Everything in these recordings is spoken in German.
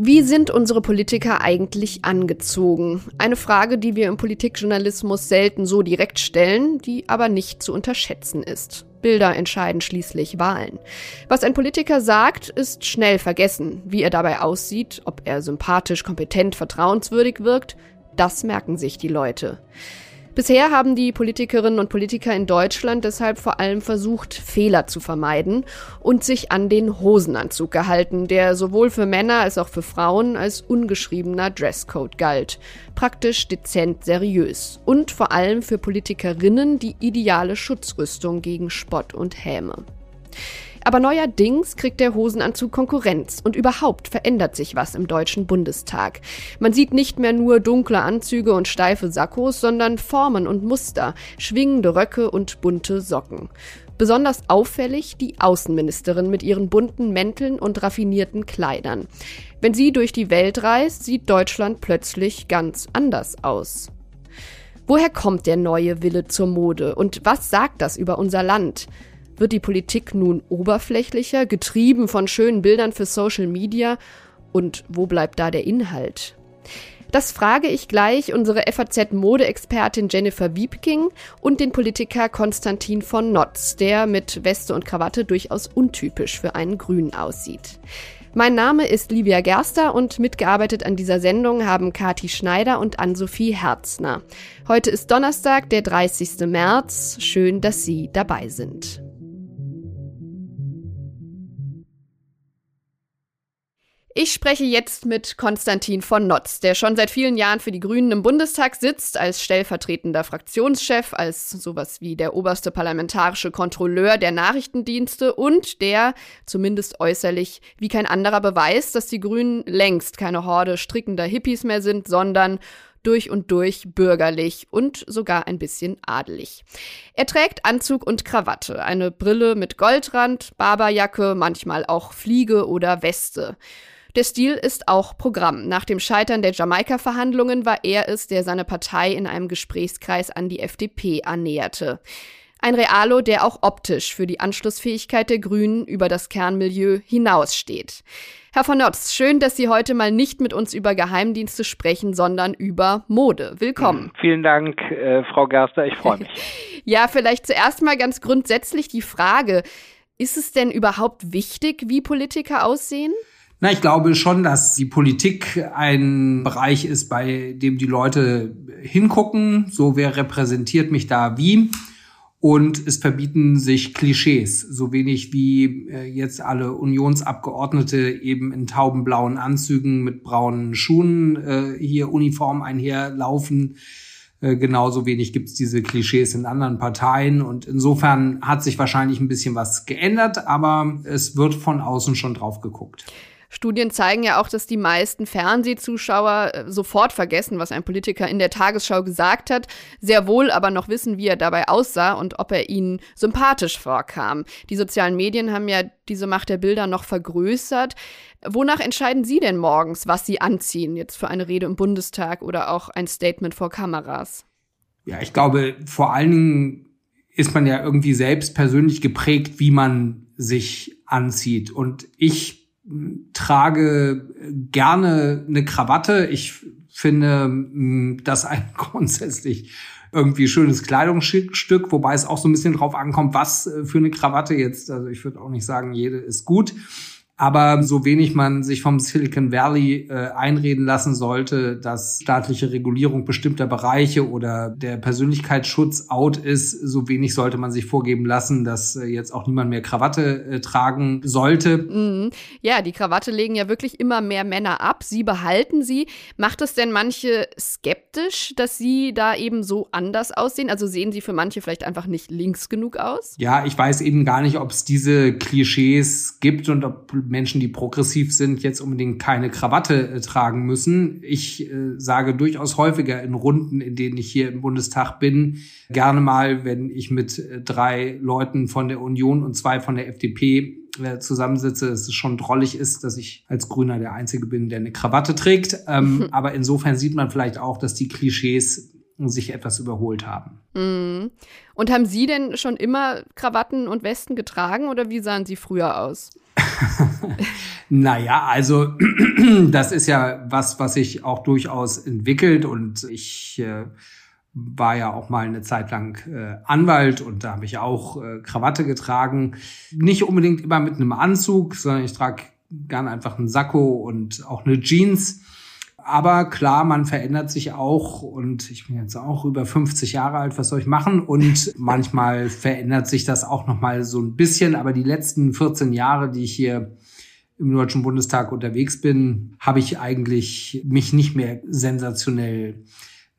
Wie sind unsere Politiker eigentlich angezogen? Eine Frage, die wir im Politikjournalismus selten so direkt stellen, die aber nicht zu unterschätzen ist. Bilder entscheiden schließlich Wahlen. Was ein Politiker sagt, ist schnell vergessen. Wie er dabei aussieht, ob er sympathisch, kompetent, vertrauenswürdig wirkt, das merken sich die Leute. Bisher haben die Politikerinnen und Politiker in Deutschland deshalb vor allem versucht, Fehler zu vermeiden und sich an den Hosenanzug gehalten, der sowohl für Männer als auch für Frauen als ungeschriebener Dresscode galt. Praktisch dezent seriös und vor allem für Politikerinnen die ideale Schutzrüstung gegen Spott und Häme. Aber neuerdings kriegt der Hosenanzug Konkurrenz und überhaupt verändert sich was im Deutschen Bundestag. Man sieht nicht mehr nur dunkle Anzüge und steife Sakkos, sondern Formen und Muster, schwingende Röcke und bunte Socken. Besonders auffällig die Außenministerin mit ihren bunten Mänteln und raffinierten Kleidern. Wenn sie durch die Welt reist, sieht Deutschland plötzlich ganz anders aus. Woher kommt der neue Wille zur Mode und was sagt das über unser Land? Wird die Politik nun oberflächlicher, getrieben von schönen Bildern für Social Media? Und wo bleibt da der Inhalt? Das frage ich gleich unsere FAZ-Modeexpertin Jennifer Wiebking und den Politiker Konstantin von Notz, der mit Weste und Krawatte durchaus untypisch für einen Grünen aussieht. Mein Name ist Livia Gerster und mitgearbeitet an dieser Sendung haben Kati Schneider und Ann-Sophie Herzner. Heute ist Donnerstag, der 30. März. Schön, dass Sie dabei sind. Ich spreche jetzt mit Konstantin von Notz, der schon seit vielen Jahren für die Grünen im Bundestag sitzt, als stellvertretender Fraktionschef, als sowas wie der oberste parlamentarische Kontrolleur der Nachrichtendienste und der, zumindest äußerlich, wie kein anderer beweist, dass die Grünen längst keine Horde strickender Hippies mehr sind, sondern durch und durch bürgerlich und sogar ein bisschen adelig. Er trägt Anzug und Krawatte, eine Brille mit Goldrand, Barberjacke, manchmal auch Fliege oder Weste. Der Stil ist auch Programm. Nach dem Scheitern der Jamaika-Verhandlungen war er es, der seine Partei in einem Gesprächskreis an die FDP annäherte. Ein Realo, der auch optisch für die Anschlussfähigkeit der Grünen über das Kernmilieu hinaussteht. Herr von Notz, schön, dass Sie heute mal nicht mit uns über Geheimdienste sprechen, sondern über Mode. Willkommen. Hm, vielen Dank, äh, Frau Gerster, ich freue mich. ja, vielleicht zuerst mal ganz grundsätzlich die Frage, ist es denn überhaupt wichtig, wie Politiker aussehen? Na, ich glaube schon, dass die Politik ein Bereich ist, bei dem die Leute hingucken, so wer repräsentiert mich da wie. Und es verbieten sich Klischees, so wenig wie äh, jetzt alle Unionsabgeordnete eben in taubenblauen Anzügen mit braunen Schuhen äh, hier Uniform einherlaufen. Äh, genauso wenig gibt es diese Klischees in anderen Parteien. Und insofern hat sich wahrscheinlich ein bisschen was geändert, aber es wird von außen schon drauf geguckt. Studien zeigen ja auch, dass die meisten Fernsehzuschauer äh, sofort vergessen, was ein Politiker in der Tagesschau gesagt hat, sehr wohl aber noch wissen, wie er dabei aussah und ob er ihnen sympathisch vorkam. Die sozialen Medien haben ja diese Macht der Bilder noch vergrößert. Wonach entscheiden Sie denn morgens, was Sie anziehen, jetzt für eine Rede im Bundestag oder auch ein Statement vor Kameras? Ja, ich glaube, vor allen Dingen ist man ja irgendwie selbst persönlich geprägt, wie man sich anzieht. Und ich trage gerne eine Krawatte. Ich finde mm, das ein grundsätzlich irgendwie schönes Kleidungsstück, wobei es auch so ein bisschen drauf ankommt, was äh, für eine Krawatte jetzt. Also ich würde auch nicht sagen, jede ist gut. Aber so wenig man sich vom Silicon Valley äh, einreden lassen sollte, dass staatliche Regulierung bestimmter Bereiche oder der Persönlichkeitsschutz out ist, so wenig sollte man sich vorgeben lassen, dass äh, jetzt auch niemand mehr Krawatte äh, tragen sollte. Mhm. Ja, die Krawatte legen ja wirklich immer mehr Männer ab. Sie behalten sie. Macht es denn manche skeptisch, dass sie da eben so anders aussehen? Also sehen sie für manche vielleicht einfach nicht links genug aus? Ja, ich weiß eben gar nicht, ob es diese Klischees gibt und ob Menschen, die progressiv sind, jetzt unbedingt keine Krawatte äh, tragen müssen. Ich äh, sage durchaus häufiger in Runden, in denen ich hier im Bundestag bin, gerne mal, wenn ich mit äh, drei Leuten von der Union und zwei von der FDP äh, zusammensitze, dass es schon drollig ist, dass ich als Grüner der Einzige bin, der eine Krawatte trägt. Ähm, aber insofern sieht man vielleicht auch, dass die Klischees sich etwas überholt haben. Mhm. Und haben Sie denn schon immer Krawatten und Westen getragen oder wie sahen Sie früher aus? naja, also das ist ja was, was sich auch durchaus entwickelt und ich äh, war ja auch mal eine Zeit lang äh, Anwalt und da habe ich auch äh, Krawatte getragen. Nicht unbedingt immer mit einem Anzug, sondern ich trage gern einfach einen Sakko und auch eine Jeans. Aber klar, man verändert sich auch und ich bin jetzt auch über 50 Jahre alt, was soll ich machen? Und manchmal verändert sich das auch noch mal so ein bisschen. Aber die letzten 14 Jahre, die ich hier im Deutschen Bundestag unterwegs bin, habe ich eigentlich mich nicht mehr sensationell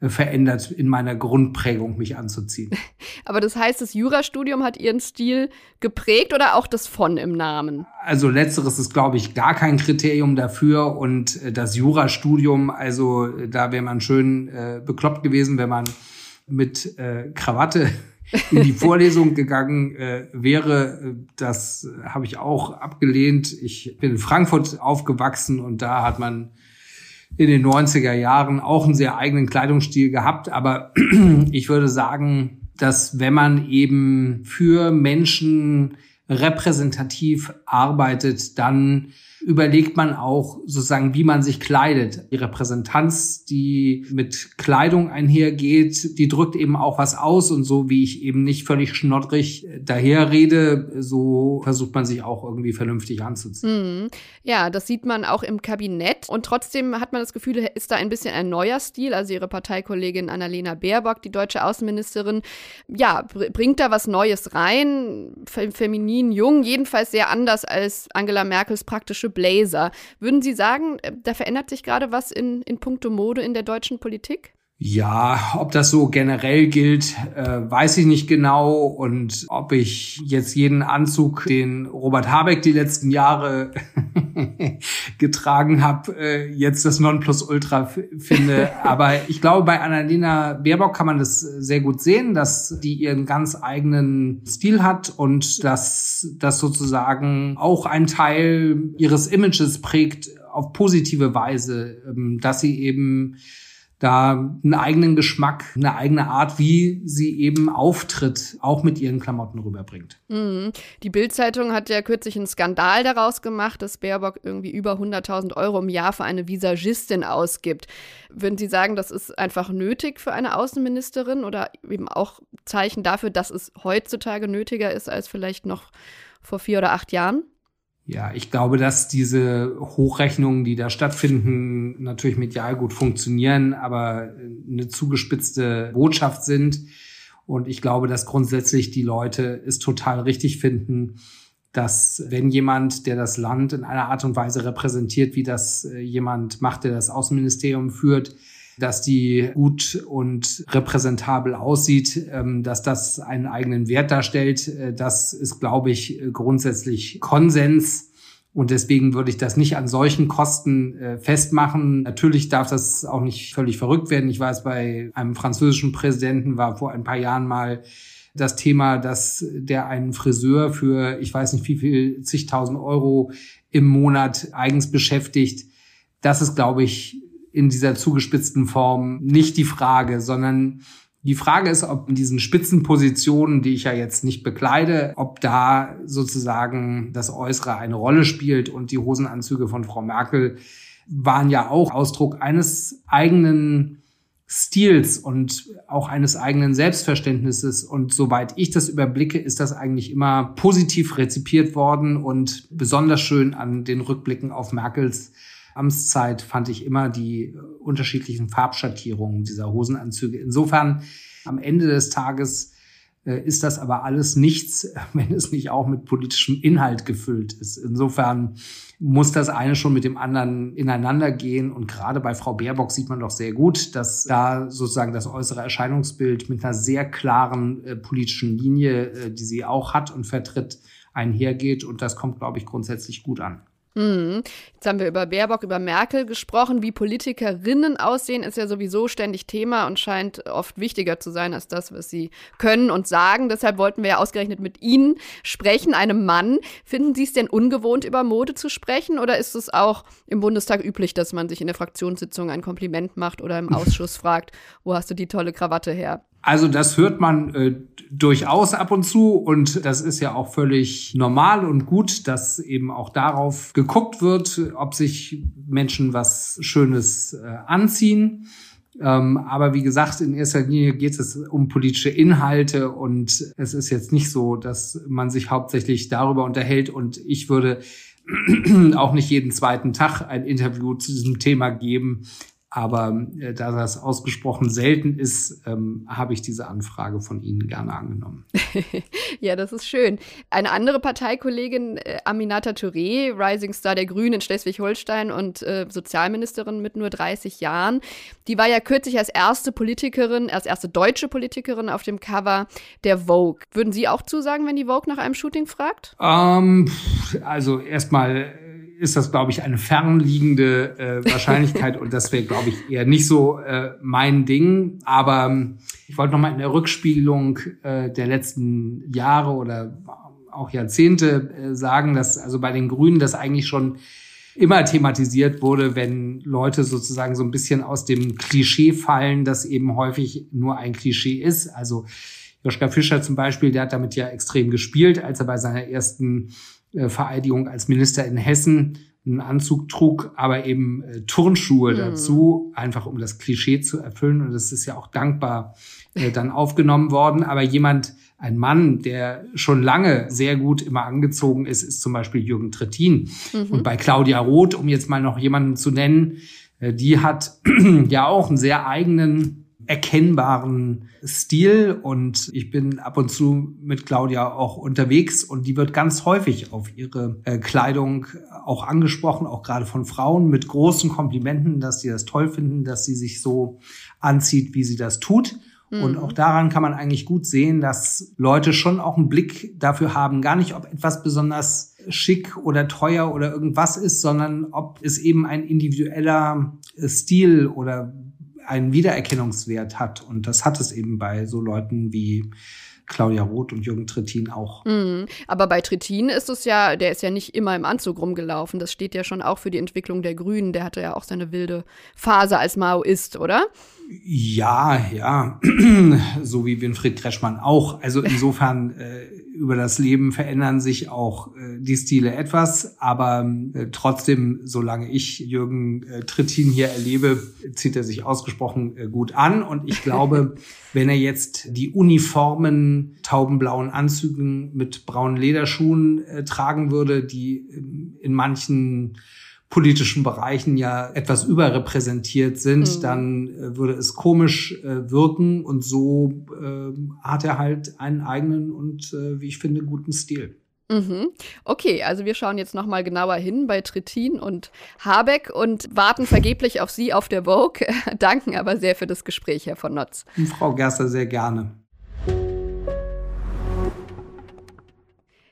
verändert in meiner Grundprägung, mich anzuziehen. Aber das heißt, das Jurastudium hat Ihren Stil geprägt oder auch das von im Namen? Also letzteres ist, glaube ich, gar kein Kriterium dafür. Und äh, das Jurastudium, also äh, da wäre man schön äh, bekloppt gewesen, wenn man mit äh, Krawatte in die Vorlesung gegangen äh, wäre. Das habe ich auch abgelehnt. Ich bin in Frankfurt aufgewachsen und da hat man in den 90er Jahren auch einen sehr eigenen Kleidungsstil gehabt. Aber ich würde sagen, dass wenn man eben für Menschen repräsentativ arbeitet, dann überlegt man auch sozusagen, wie man sich kleidet. Die Repräsentanz, die mit Kleidung einhergeht, die drückt eben auch was aus und so wie ich eben nicht völlig schnoddrig daherrede, so versucht man sich auch irgendwie vernünftig anzuziehen. Mhm. Ja, das sieht man auch im Kabinett und trotzdem hat man das Gefühl, ist da ein bisschen ein neuer Stil. Also ihre Parteikollegin Annalena Baerbock, die deutsche Außenministerin, ja, bringt da was Neues rein, feminin, jung, jedenfalls sehr anders als Angela Merkels praktische Blazer. Würden Sie sagen, äh, da verändert sich gerade was in, in puncto Mode in der deutschen Politik? Ja, ob das so generell gilt, äh, weiß ich nicht genau. Und ob ich jetzt jeden Anzug, den Robert Habeck die letzten Jahre getragen habe, äh, jetzt das Nonplusultra finde. Aber ich glaube, bei Annalena Baerbock kann man das sehr gut sehen, dass die ihren ganz eigenen Stil hat und dass das sozusagen auch ein Teil ihres Images prägt auf positive Weise, ähm, dass sie eben da einen eigenen Geschmack, eine eigene Art, wie sie eben auftritt, auch mit ihren Klamotten rüberbringt. Mhm. Die Bild-Zeitung hat ja kürzlich einen Skandal daraus gemacht, dass Baerbock irgendwie über 100.000 Euro im Jahr für eine Visagistin ausgibt. Würden Sie sagen, das ist einfach nötig für eine Außenministerin oder eben auch Zeichen dafür, dass es heutzutage nötiger ist als vielleicht noch vor vier oder acht Jahren? Ja, ich glaube, dass diese Hochrechnungen, die da stattfinden, natürlich medial gut funktionieren, aber eine zugespitzte Botschaft sind. Und ich glaube, dass grundsätzlich die Leute es total richtig finden, dass wenn jemand, der das Land in einer Art und Weise repräsentiert, wie das äh, jemand macht, der das Außenministerium führt, dass die gut und repräsentabel aussieht, ähm, dass das einen eigenen Wert darstellt. Äh, das ist, glaube ich, grundsätzlich Konsens. Und deswegen würde ich das nicht an solchen Kosten äh, festmachen. Natürlich darf das auch nicht völlig verrückt werden. Ich weiß, bei einem französischen Präsidenten war vor ein paar Jahren mal das Thema, dass der einen Friseur für, ich weiß nicht wie viel, zigtausend Euro im Monat eigens beschäftigt. Das ist, glaube ich, in dieser zugespitzten Form nicht die Frage, sondern die Frage ist, ob in diesen Spitzenpositionen, die ich ja jetzt nicht bekleide, ob da sozusagen das Äußere eine Rolle spielt und die Hosenanzüge von Frau Merkel waren ja auch Ausdruck eines eigenen Stils und auch eines eigenen Selbstverständnisses. Und soweit ich das überblicke, ist das eigentlich immer positiv rezipiert worden und besonders schön an den Rückblicken auf Merkels Amtszeit fand ich immer die unterschiedlichen Farbschattierungen dieser Hosenanzüge. Insofern am Ende des Tages äh, ist das aber alles nichts, wenn es nicht auch mit politischem Inhalt gefüllt ist. Insofern muss das eine schon mit dem anderen ineinander gehen. Und gerade bei Frau Baerbock sieht man doch sehr gut, dass da sozusagen das äußere Erscheinungsbild mit einer sehr klaren äh, politischen Linie, äh, die sie auch hat und vertritt, einhergeht. Und das kommt, glaube ich, grundsätzlich gut an. Mhm. Jetzt haben wir über Baerbock, über Merkel gesprochen. Wie Politikerinnen aussehen, ist ja sowieso ständig Thema und scheint oft wichtiger zu sein als das, was sie können und sagen. Deshalb wollten wir ja ausgerechnet mit Ihnen sprechen, einem Mann. Finden Sie es denn ungewohnt, über Mode zu sprechen? Oder ist es auch im Bundestag üblich, dass man sich in der Fraktionssitzung ein Kompliment macht oder im Ausschuss fragt, wo hast du die tolle Krawatte her? Also das hört man äh, durchaus ab und zu und das ist ja auch völlig normal und gut, dass eben auch darauf geguckt wird, ob sich Menschen was Schönes äh, anziehen. Ähm, aber wie gesagt, in erster Linie geht es um politische Inhalte und es ist jetzt nicht so, dass man sich hauptsächlich darüber unterhält und ich würde auch nicht jeden zweiten Tag ein Interview zu diesem Thema geben. Aber äh, da das ausgesprochen selten ist, ähm, habe ich diese Anfrage von Ihnen gerne angenommen. ja, das ist schön. Eine andere Parteikollegin, äh, Aminata Touré, Rising Star der Grünen in Schleswig-Holstein und äh, Sozialministerin mit nur 30 Jahren, die war ja kürzlich als erste Politikerin, als erste deutsche Politikerin auf dem Cover der Vogue. Würden Sie auch zusagen, wenn die Vogue nach einem Shooting fragt? Ähm, also erstmal ist das, glaube ich, eine fernliegende äh, Wahrscheinlichkeit und das wäre, glaube ich, eher nicht so äh, mein Ding. Aber ähm, ich wollte noch mal in der Rückspielung äh, der letzten Jahre oder auch Jahrzehnte äh, sagen, dass also bei den Grünen das eigentlich schon immer thematisiert wurde, wenn Leute sozusagen so ein bisschen aus dem Klischee fallen, das eben häufig nur ein Klischee ist. Also Joschka Fischer zum Beispiel, der hat damit ja extrem gespielt, als er bei seiner ersten Vereidigung als Minister in Hessen einen Anzug trug, aber eben äh, Turnschuhe mhm. dazu, einfach um das Klischee zu erfüllen. Und das ist ja auch dankbar äh, dann aufgenommen worden. Aber jemand, ein Mann, der schon lange sehr gut immer angezogen ist, ist zum Beispiel Jürgen Trittin. Mhm. Und bei Claudia Roth, um jetzt mal noch jemanden zu nennen, äh, die hat ja auch einen sehr eigenen erkennbaren Stil und ich bin ab und zu mit Claudia auch unterwegs und die wird ganz häufig auf ihre äh, Kleidung auch angesprochen, auch gerade von Frauen mit großen Komplimenten, dass sie das toll finden, dass sie sich so anzieht, wie sie das tut. Und mhm. auch daran kann man eigentlich gut sehen, dass Leute schon auch einen Blick dafür haben, gar nicht, ob etwas besonders schick oder teuer oder irgendwas ist, sondern ob es eben ein individueller Stil oder einen Wiedererkennungswert hat. Und das hat es eben bei so Leuten wie Claudia Roth und Jürgen Trittin auch. Mhm. Aber bei Trittin ist es ja, der ist ja nicht immer im Anzug rumgelaufen. Das steht ja schon auch für die Entwicklung der Grünen. Der hatte ja auch seine wilde Phase als Maoist, oder? Ja, ja. so wie Winfried Treschmann auch. Also insofern äh, über das Leben verändern sich auch äh, die Stile etwas, aber äh, trotzdem, solange ich Jürgen äh, Trittin hier erlebe, zieht er sich ausgesprochen äh, gut an. Und ich glaube, wenn er jetzt die uniformen taubenblauen Anzügen mit braunen Lederschuhen äh, tragen würde, die in, in manchen politischen Bereichen ja etwas überrepräsentiert sind, mhm. dann äh, würde es komisch äh, wirken und so äh, hat er halt einen eigenen und äh, wie ich finde guten Stil. Mhm. Okay, also wir schauen jetzt noch mal genauer hin bei Trittin und Habeck und warten vergeblich auf Sie auf der Vogue, danken aber sehr für das Gespräch, Herr von Notz. Frau Gerster, sehr gerne.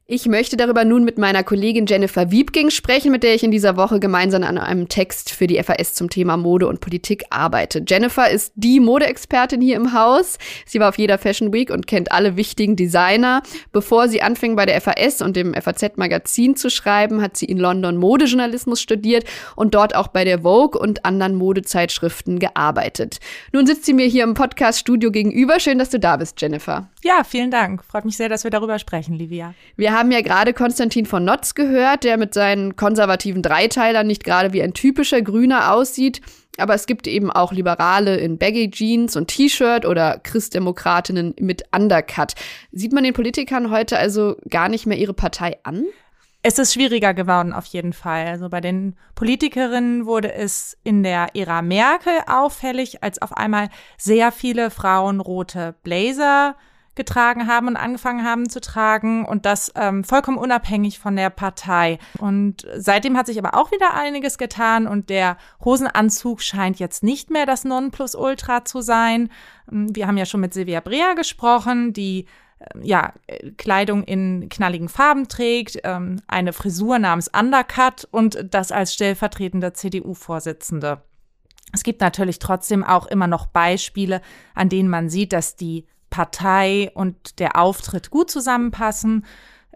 Ich möchte darüber nun mit meiner Kollegin Jennifer Wiebking sprechen, mit der ich in dieser Woche gemeinsam an einem Text für die FAS zum Thema Mode und Politik arbeite. Jennifer ist die Modeexpertin hier im Haus. Sie war auf jeder Fashion Week und kennt alle wichtigen Designer. Bevor sie anfing bei der FAS und dem FAZ-Magazin zu schreiben, hat sie in London Modejournalismus studiert und dort auch bei der Vogue und anderen Modezeitschriften gearbeitet. Nun sitzt sie mir hier im Podcast-Studio gegenüber. Schön, dass du da bist, Jennifer. Ja, vielen Dank. Freut mich sehr, dass wir darüber sprechen, Livia. Wir haben ja gerade Konstantin von Notz gehört, der mit seinen konservativen Dreiteilern nicht gerade wie ein typischer Grüner aussieht. Aber es gibt eben auch Liberale in Baggy Jeans und T-Shirt oder Christdemokratinnen mit Undercut. Sieht man den Politikern heute also gar nicht mehr ihre Partei an? Es ist schwieriger geworden, auf jeden Fall. Also bei den Politikerinnen wurde es in der Ära Merkel auffällig, als auf einmal sehr viele Frauen rote Blazer getragen haben und angefangen haben zu tragen und das ähm, vollkommen unabhängig von der Partei. Und seitdem hat sich aber auch wieder einiges getan und der Hosenanzug scheint jetzt nicht mehr das Nonplusultra zu sein. Ähm, wir haben ja schon mit Silvia Brea gesprochen, die ja, Kleidung in knalligen Farben trägt, ähm, eine Frisur namens Undercut und das als stellvertretender CDU-Vorsitzende. Es gibt natürlich trotzdem auch immer noch Beispiele, an denen man sieht, dass die Partei und der Auftritt gut zusammenpassen.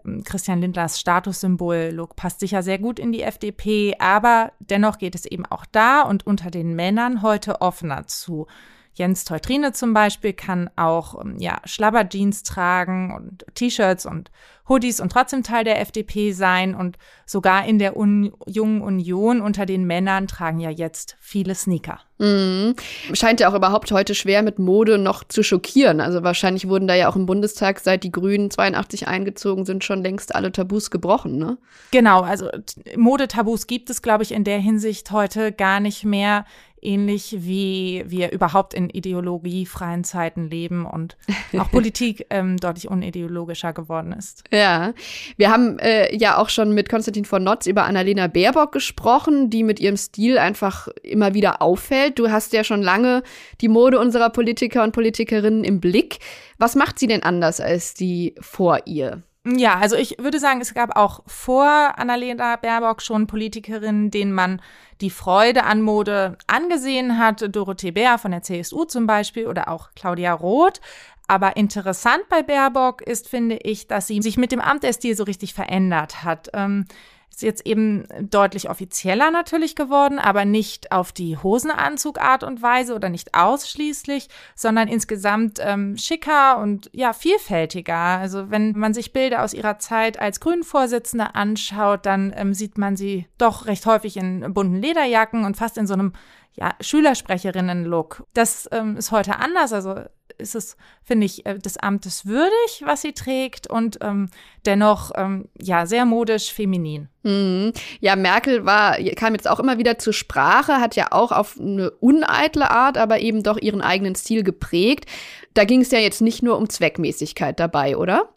Ähm, Christian Lindlers Statussymbol-Look passt sicher sehr gut in die FDP, aber dennoch geht es eben auch da und unter den Männern heute offener zu. Jens Teutrine zum Beispiel kann auch ähm, ja, Schlabberjeans tragen und T-Shirts und Hoodies und trotzdem Teil der FDP sein. Und sogar in der Un Jungen Union unter den Männern tragen ja jetzt viele Sneaker. Mhm. Scheint ja auch überhaupt heute schwer mit Mode noch zu schockieren. Also wahrscheinlich wurden da ja auch im Bundestag, seit die Grünen 82 eingezogen sind, schon längst alle Tabus gebrochen, ne? Genau, also Modetabus gibt es, glaube ich, in der Hinsicht heute gar nicht mehr ähnlich wie wir überhaupt in ideologiefreien Zeiten leben und auch Politik ähm, deutlich unideologischer geworden ist. Ja, wir haben äh, ja auch schon mit Konstantin von Notz über Annalena Baerbock gesprochen, die mit ihrem Stil einfach immer wieder auffällt. Du hast ja schon lange die Mode unserer Politiker und Politikerinnen im Blick. Was macht sie denn anders als die vor ihr? Ja, also ich würde sagen, es gab auch vor Annalena Baerbock schon Politikerinnen, denen man die Freude an Mode angesehen hat. Dorothee Bär von der CSU zum Beispiel oder auch Claudia Roth. Aber interessant bei Baerbock ist, finde ich, dass sie sich mit dem Amt der Stil so richtig verändert hat. Ähm, ist jetzt eben deutlich offizieller natürlich geworden, aber nicht auf die Hosenanzugart und Weise oder nicht ausschließlich, sondern insgesamt ähm, schicker und ja, vielfältiger. Also wenn man sich Bilder aus ihrer Zeit als Grünvorsitzende anschaut, dann ähm, sieht man sie doch recht häufig in bunten Lederjacken und fast in so einem ja, Schülersprecherinnen-Look. Das ähm, ist heute anders. Also ist es, finde ich, äh, des Amtes würdig, was sie trägt und ähm, dennoch ähm, ja sehr modisch feminin. Mhm. Ja, Merkel war, kam jetzt auch immer wieder zur Sprache, hat ja auch auf eine uneitle Art, aber eben doch ihren eigenen Stil geprägt. Da ging es ja jetzt nicht nur um Zweckmäßigkeit dabei, oder?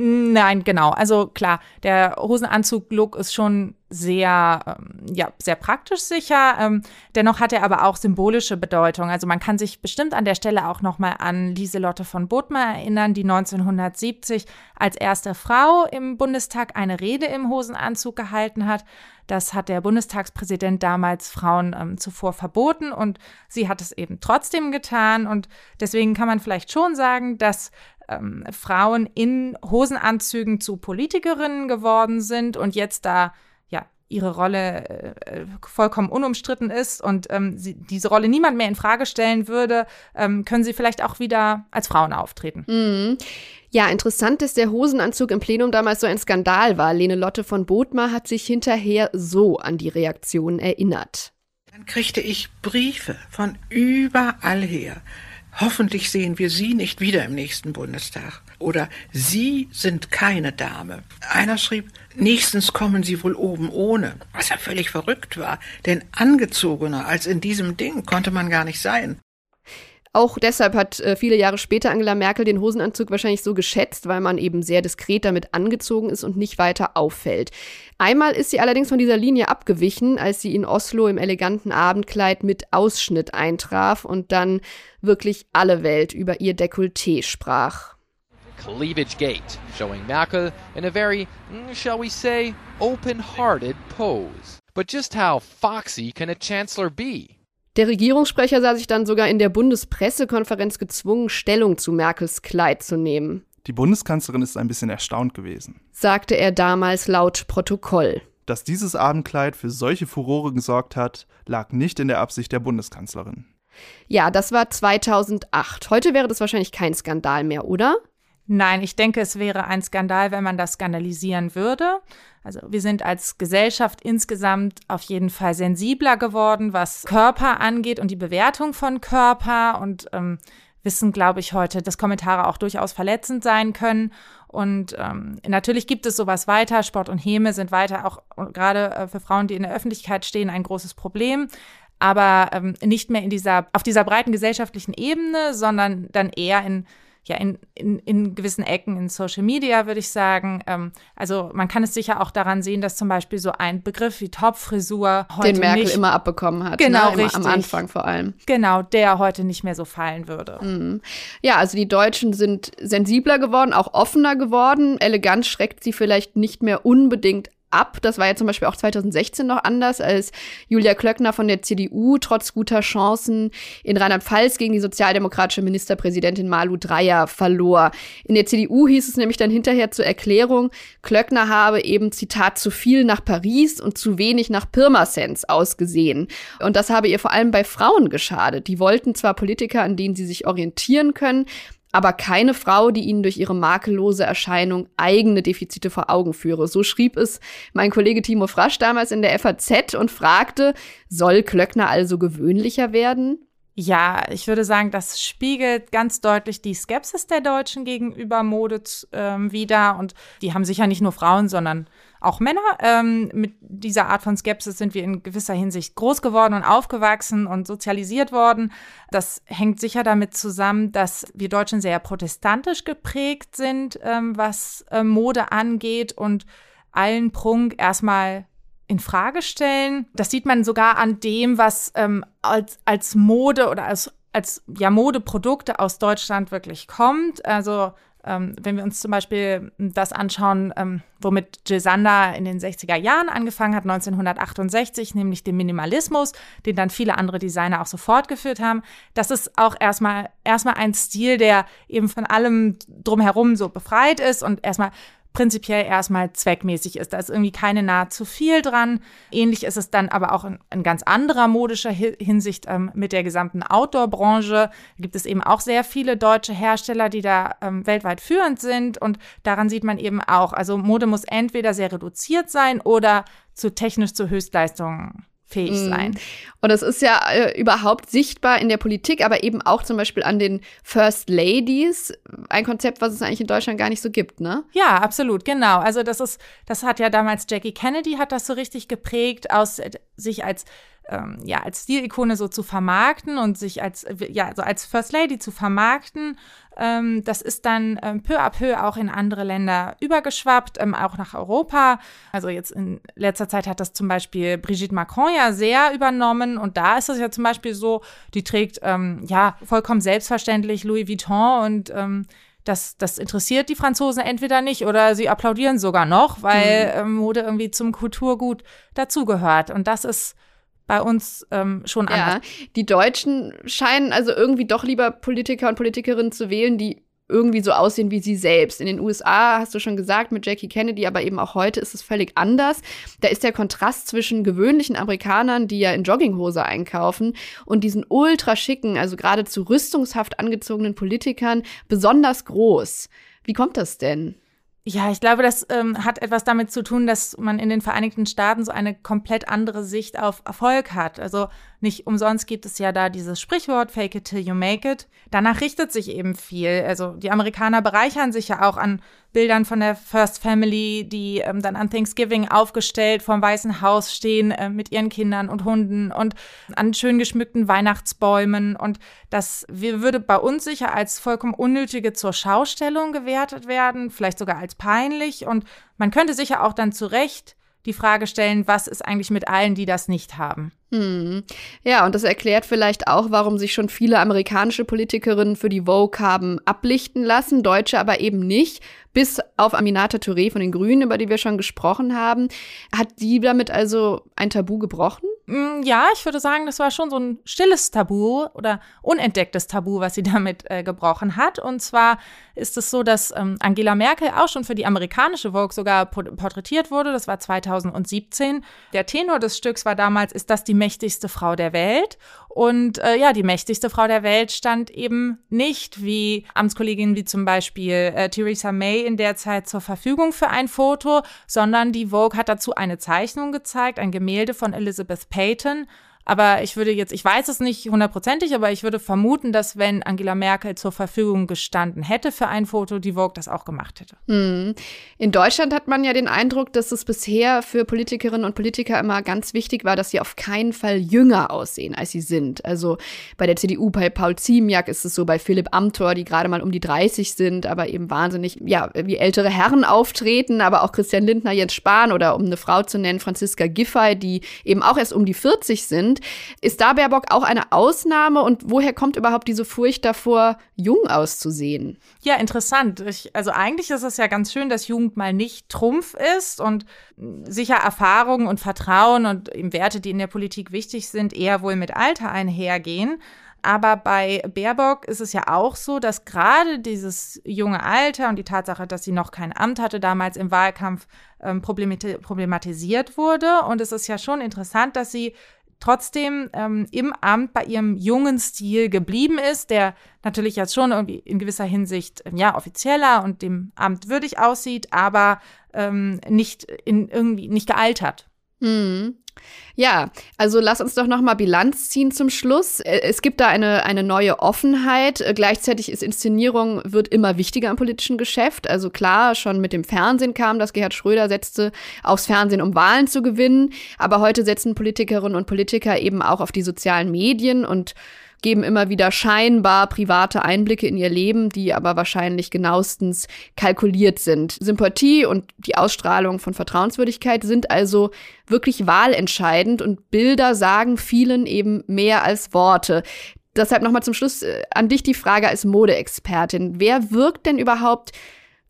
Nein, genau. Also klar, der Hosenanzug-Look ist schon sehr, ähm, ja, sehr praktisch sicher. Ähm, dennoch hat er aber auch symbolische Bedeutung. Also man kann sich bestimmt an der Stelle auch noch mal an Lieselotte von Bodmer erinnern, die 1970 als erste Frau im Bundestag eine Rede im Hosenanzug gehalten hat. Das hat der Bundestagspräsident damals Frauen ähm, zuvor verboten und sie hat es eben trotzdem getan. Und deswegen kann man vielleicht schon sagen, dass ähm, Frauen in Hosenanzügen zu Politikerinnen geworden sind und jetzt da ja ihre Rolle äh, vollkommen unumstritten ist und ähm, sie, diese Rolle niemand mehr in Frage stellen würde, ähm, können sie vielleicht auch wieder als Frauen auftreten. Mhm. Ja, interessant, dass der Hosenanzug im Plenum damals so ein Skandal war. Lene Lotte von Bodmer hat sich hinterher so an die Reaktionen erinnert. Dann kriegte ich Briefe von überall her Hoffentlich sehen wir Sie nicht wieder im nächsten Bundestag. Oder Sie sind keine Dame. Einer schrieb, nächstens kommen Sie wohl oben ohne. Was ja völlig verrückt war, denn angezogener als in diesem Ding konnte man gar nicht sein. Auch deshalb hat äh, viele Jahre später Angela Merkel den Hosenanzug wahrscheinlich so geschätzt, weil man eben sehr diskret damit angezogen ist und nicht weiter auffällt. Einmal ist sie allerdings von dieser Linie abgewichen, als sie in Oslo im eleganten Abendkleid mit Ausschnitt eintraf und dann wirklich alle Welt über ihr Dekolleté sprach. Cleavage Gate, showing Merkel in a very, mm, shall we say, open-hearted pose. But just how foxy can a chancellor be? Der Regierungssprecher sah sich dann sogar in der Bundespressekonferenz gezwungen, Stellung zu Merkels Kleid zu nehmen. Die Bundeskanzlerin ist ein bisschen erstaunt gewesen, sagte er damals laut Protokoll. Dass dieses Abendkleid für solche Furore gesorgt hat, lag nicht in der Absicht der Bundeskanzlerin. Ja, das war 2008. Heute wäre das wahrscheinlich kein Skandal mehr, oder? Nein, ich denke, es wäre ein Skandal, wenn man das skandalisieren würde. Also wir sind als Gesellschaft insgesamt auf jeden Fall sensibler geworden, was Körper angeht und die Bewertung von Körper und ähm, wissen, glaube ich, heute, dass Kommentare auch durchaus verletzend sein können. Und ähm, natürlich gibt es sowas weiter. Sport und Häme sind weiter auch gerade äh, für Frauen, die in der Öffentlichkeit stehen, ein großes Problem. Aber ähm, nicht mehr in dieser, auf dieser breiten gesellschaftlichen Ebene, sondern dann eher in ja in, in, in gewissen Ecken in Social Media, würde ich sagen. Ähm, also man kann es sicher auch daran sehen, dass zum Beispiel so ein Begriff wie Topfrisur heute Den Merkel nicht, immer abbekommen hat. Genau, ne? richtig. Am Anfang vor allem. Genau, der heute nicht mehr so fallen würde. Mhm. Ja, also die Deutschen sind sensibler geworden, auch offener geworden. Eleganz schreckt sie vielleicht nicht mehr unbedingt ab. Das war ja zum Beispiel auch 2016 noch anders, als Julia Klöckner von der CDU trotz guter Chancen in Rheinland-Pfalz gegen die sozialdemokratische Ministerpräsidentin Malu Dreyer verlor. In der CDU hieß es nämlich dann hinterher zur Erklärung, Klöckner habe eben, Zitat, zu viel nach Paris und zu wenig nach Pirmasens ausgesehen. Und das habe ihr vor allem bei Frauen geschadet. Die wollten zwar Politiker, an denen sie sich orientieren können, aber keine Frau, die ihnen durch ihre makellose Erscheinung eigene Defizite vor Augen führe. So schrieb es mein Kollege Timo Frasch damals in der FAZ und fragte, soll Klöckner also gewöhnlicher werden? Ja, ich würde sagen, das spiegelt ganz deutlich die Skepsis der Deutschen gegenüber Mode ähm, wider. Und die haben sicher nicht nur Frauen, sondern auch Männer. Ähm, mit dieser Art von Skepsis sind wir in gewisser Hinsicht groß geworden und aufgewachsen und sozialisiert worden. Das hängt sicher damit zusammen, dass wir Deutschen sehr protestantisch geprägt sind, ähm, was äh, Mode angeht und allen Prunk erstmal in Frage stellen. Das sieht man sogar an dem, was ähm, als, als Mode oder als, als ja, Modeprodukte aus Deutschland wirklich kommt. Also ähm, wenn wir uns zum Beispiel das anschauen, ähm, womit Jill Sander in den 60er Jahren angefangen hat, 1968, nämlich den Minimalismus, den dann viele andere Designer auch so fortgeführt haben. Das ist auch erstmal, erstmal ein Stil, der eben von allem drumherum so befreit ist und erstmal prinzipiell erstmal zweckmäßig ist. Da ist irgendwie keine nahe zu viel dran. Ähnlich ist es dann aber auch in, in ganz anderer modischer Hinsicht ähm, mit der gesamten Outdoor-Branche. Da gibt es eben auch sehr viele deutsche Hersteller, die da ähm, weltweit führend sind. Und daran sieht man eben auch, also Mode muss entweder sehr reduziert sein oder zu technisch zu Höchstleistungen fähig mhm. sein. Und es ist ja äh, überhaupt sichtbar in der Politik, aber eben auch zum Beispiel an den First Ladies, ein Konzept, was es eigentlich in Deutschland gar nicht so gibt, ne? Ja, absolut, genau. Also das ist, das hat ja damals Jackie Kennedy hat das so richtig geprägt, aus äh, sich als ähm, ja, als Stilikone so zu vermarkten und sich als, ja, so als First Lady zu vermarkten. Ähm, das ist dann ähm, peu à peu auch in andere Länder übergeschwappt, ähm, auch nach Europa. Also jetzt in letzter Zeit hat das zum Beispiel Brigitte Macron ja sehr übernommen und da ist es ja zum Beispiel so, die trägt ähm, ja vollkommen selbstverständlich Louis Vuitton und ähm, das, das interessiert die Franzosen entweder nicht oder sie applaudieren sogar noch, weil mhm. ähm, Mode irgendwie zum Kulturgut dazugehört. Und das ist bei uns ähm, schon anders. Ja, die Deutschen scheinen also irgendwie doch lieber Politiker und Politikerinnen zu wählen, die irgendwie so aussehen wie sie selbst. In den USA hast du schon gesagt mit Jackie Kennedy, aber eben auch heute ist es völlig anders. Da ist der Kontrast zwischen gewöhnlichen Amerikanern, die ja in Jogginghose einkaufen, und diesen ultra schicken, also geradezu rüstungshaft angezogenen Politikern besonders groß. Wie kommt das denn? Ja, ich glaube, das ähm, hat etwas damit zu tun, dass man in den Vereinigten Staaten so eine komplett andere Sicht auf Erfolg hat. Also nicht umsonst gibt es ja da dieses Sprichwort, fake it till you make it. Danach richtet sich eben viel. Also die Amerikaner bereichern sich ja auch an Bildern von der First Family, die ähm, dann an Thanksgiving aufgestellt vorm Weißen Haus stehen äh, mit ihren Kindern und Hunden und an schön geschmückten Weihnachtsbäumen. Und das würde bei uns sicher als vollkommen unnötige zur Schaustellung gewertet werden, vielleicht sogar als peinlich. Und man könnte sicher auch dann zu Recht die Frage stellen, was ist eigentlich mit allen, die das nicht haben? Hm. Ja, und das erklärt vielleicht auch, warum sich schon viele amerikanische Politikerinnen für die Vogue haben ablichten lassen, Deutsche aber eben nicht. Bis auf Aminata Touré von den Grünen, über die wir schon gesprochen haben. Hat die damit also ein Tabu gebrochen? Mm, ja, ich würde sagen, das war schon so ein stilles Tabu oder unentdecktes Tabu, was sie damit äh, gebrochen hat. Und zwar ist es so, dass ähm, Angela Merkel auch schon für die amerikanische Vogue sogar porträtiert wurde. Das war 2017. Der Tenor des Stücks war damals, ist das die mächtigste Frau der Welt? Und äh, ja, die mächtigste Frau der Welt stand eben nicht wie Amtskolleginnen wie zum Beispiel äh, Theresa May in der Zeit zur Verfügung für ein Foto, sondern die Vogue hat dazu eine Zeichnung gezeigt, ein Gemälde von Elizabeth Payton, Aber ich würde jetzt, ich weiß es nicht hundertprozentig, aber ich würde vermuten, dass wenn Angela Merkel zur Verfügung gestanden hätte für ein Foto, die Vogue das auch gemacht hätte. Hm. In Deutschland hat man ja den Eindruck, dass es bisher für Politikerinnen und Politiker immer ganz wichtig war, dass sie auf keinen Fall jünger aussehen, als sie sind. Also bei der CDU, bei Paul Ziemiak ist es so, bei Philipp Amthor, die gerade mal um die 30 sind, aber eben wahnsinnig, ja, wie ältere Herren auftreten, aber auch Christian Lindner, Jens Spahn oder um eine Frau zu nennen, Franziska Giffey, die eben auch erst um die 40 sind. Ist da Baerbock auch eine Ausnahme und woher kommt überhaupt diese Furcht davor, jung auszusehen? Ja, interessant. Ich, also eigentlich ist es ja ganz schön, dass Jugend mal nicht Trumpf ist und sicher Erfahrungen und Vertrauen und Werte, die in der Politik wichtig sind, eher wohl mit Alter einhergehen. Aber bei Baerbock ist es ja auch so, dass gerade dieses junge Alter und die Tatsache, dass sie noch kein Amt hatte, damals im Wahlkampf ähm, problematisiert wurde. Und es ist ja schon interessant, dass sie trotzdem ähm, im Amt bei ihrem jungen Stil geblieben ist, der natürlich jetzt schon irgendwie in gewisser Hinsicht ähm, ja offizieller und dem Amt würdig aussieht, aber ähm, nicht in irgendwie nicht gealtert. Hm. Ja, also lass uns doch noch mal Bilanz ziehen zum Schluss. Äh, es gibt da eine, eine neue Offenheit. Äh, gleichzeitig ist Inszenierung wird immer wichtiger im politischen Geschäft. Also klar, schon mit dem Fernsehen kam, dass Gerhard Schröder setzte aufs Fernsehen, um Wahlen zu gewinnen. Aber heute setzen Politikerinnen und Politiker eben auch auf die sozialen Medien und geben immer wieder scheinbar private Einblicke in ihr Leben, die aber wahrscheinlich genauestens kalkuliert sind. Sympathie und die Ausstrahlung von Vertrauenswürdigkeit sind also wirklich wahlentscheidend und Bilder sagen vielen eben mehr als Worte. Deshalb nochmal zum Schluss äh, an dich die Frage als Modeexpertin. Wer wirkt denn überhaupt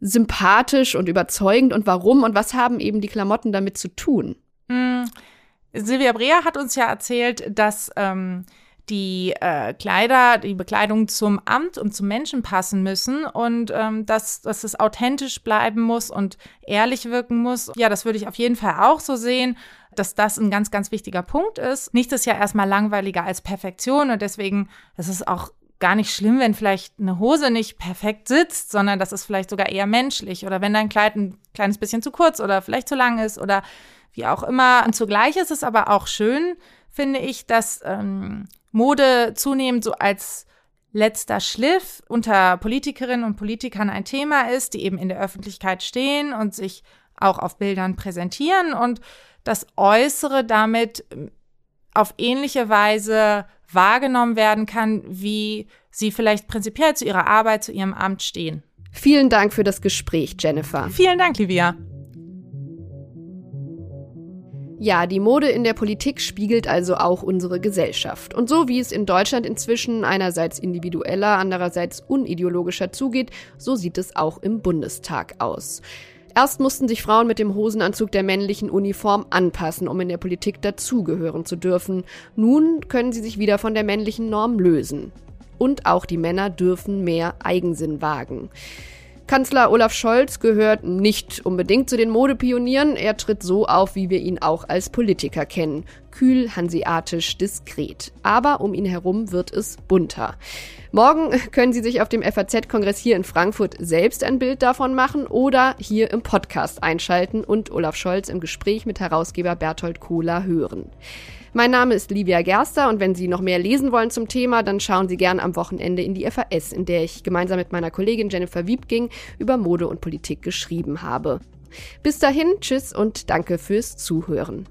sympathisch und überzeugend und warum und was haben eben die Klamotten damit zu tun? Hm. Silvia Brea hat uns ja erzählt, dass ähm, die äh, Kleider, die Bekleidung zum Amt und zum Menschen passen müssen und ähm, dass, dass es authentisch bleiben muss und ehrlich wirken muss. Ja, das würde ich auf jeden Fall auch so sehen dass das ein ganz, ganz wichtiger Punkt ist. Nichts ist ja erstmal langweiliger als Perfektion und deswegen ist es auch gar nicht schlimm, wenn vielleicht eine Hose nicht perfekt sitzt, sondern das ist vielleicht sogar eher menschlich oder wenn dein Kleid ein kleines bisschen zu kurz oder vielleicht zu lang ist oder wie auch immer. Und zugleich ist es aber auch schön, finde ich, dass ähm, Mode zunehmend so als letzter Schliff unter Politikerinnen und Politikern ein Thema ist, die eben in der Öffentlichkeit stehen und sich auch auf Bildern präsentieren und das Äußere damit ähm, auf ähnliche Weise wahrgenommen werden kann, wie sie vielleicht prinzipiell zu ihrer Arbeit, zu ihrem Amt stehen. Vielen Dank für das Gespräch, Jennifer. Vielen Dank, Livia. Ja, die Mode in der Politik spiegelt also auch unsere Gesellschaft. Und so wie es in Deutschland inzwischen einerseits individueller, andererseits unideologischer zugeht, so sieht es auch im Bundestag aus. Erst mussten sich Frauen mit dem Hosenanzug der männlichen Uniform anpassen, um in der Politik dazugehören zu dürfen. Nun können sie sich wieder von der männlichen Norm lösen. Und auch die Männer dürfen mehr Eigensinn wagen. Kanzler Olaf Scholz gehört nicht unbedingt zu den Modepionieren. Er tritt so auf, wie wir ihn auch als Politiker kennen. Kühl, hanseatisch, diskret. Aber um ihn herum wird es bunter. Morgen können Sie sich auf dem FAZ-Kongress hier in Frankfurt selbst ein Bild davon machen oder hier im Podcast einschalten und Olaf Scholz im Gespräch mit Herausgeber Berthold Kohler hören. Mein Name ist Livia Gerster und wenn Sie noch mehr lesen wollen zum Thema, dann schauen Sie gern am Wochenende in die FAS, in der ich gemeinsam mit meiner Kollegin Jennifer Wiebking über Mode und Politik geschrieben habe. Bis dahin, tschüss und danke fürs Zuhören.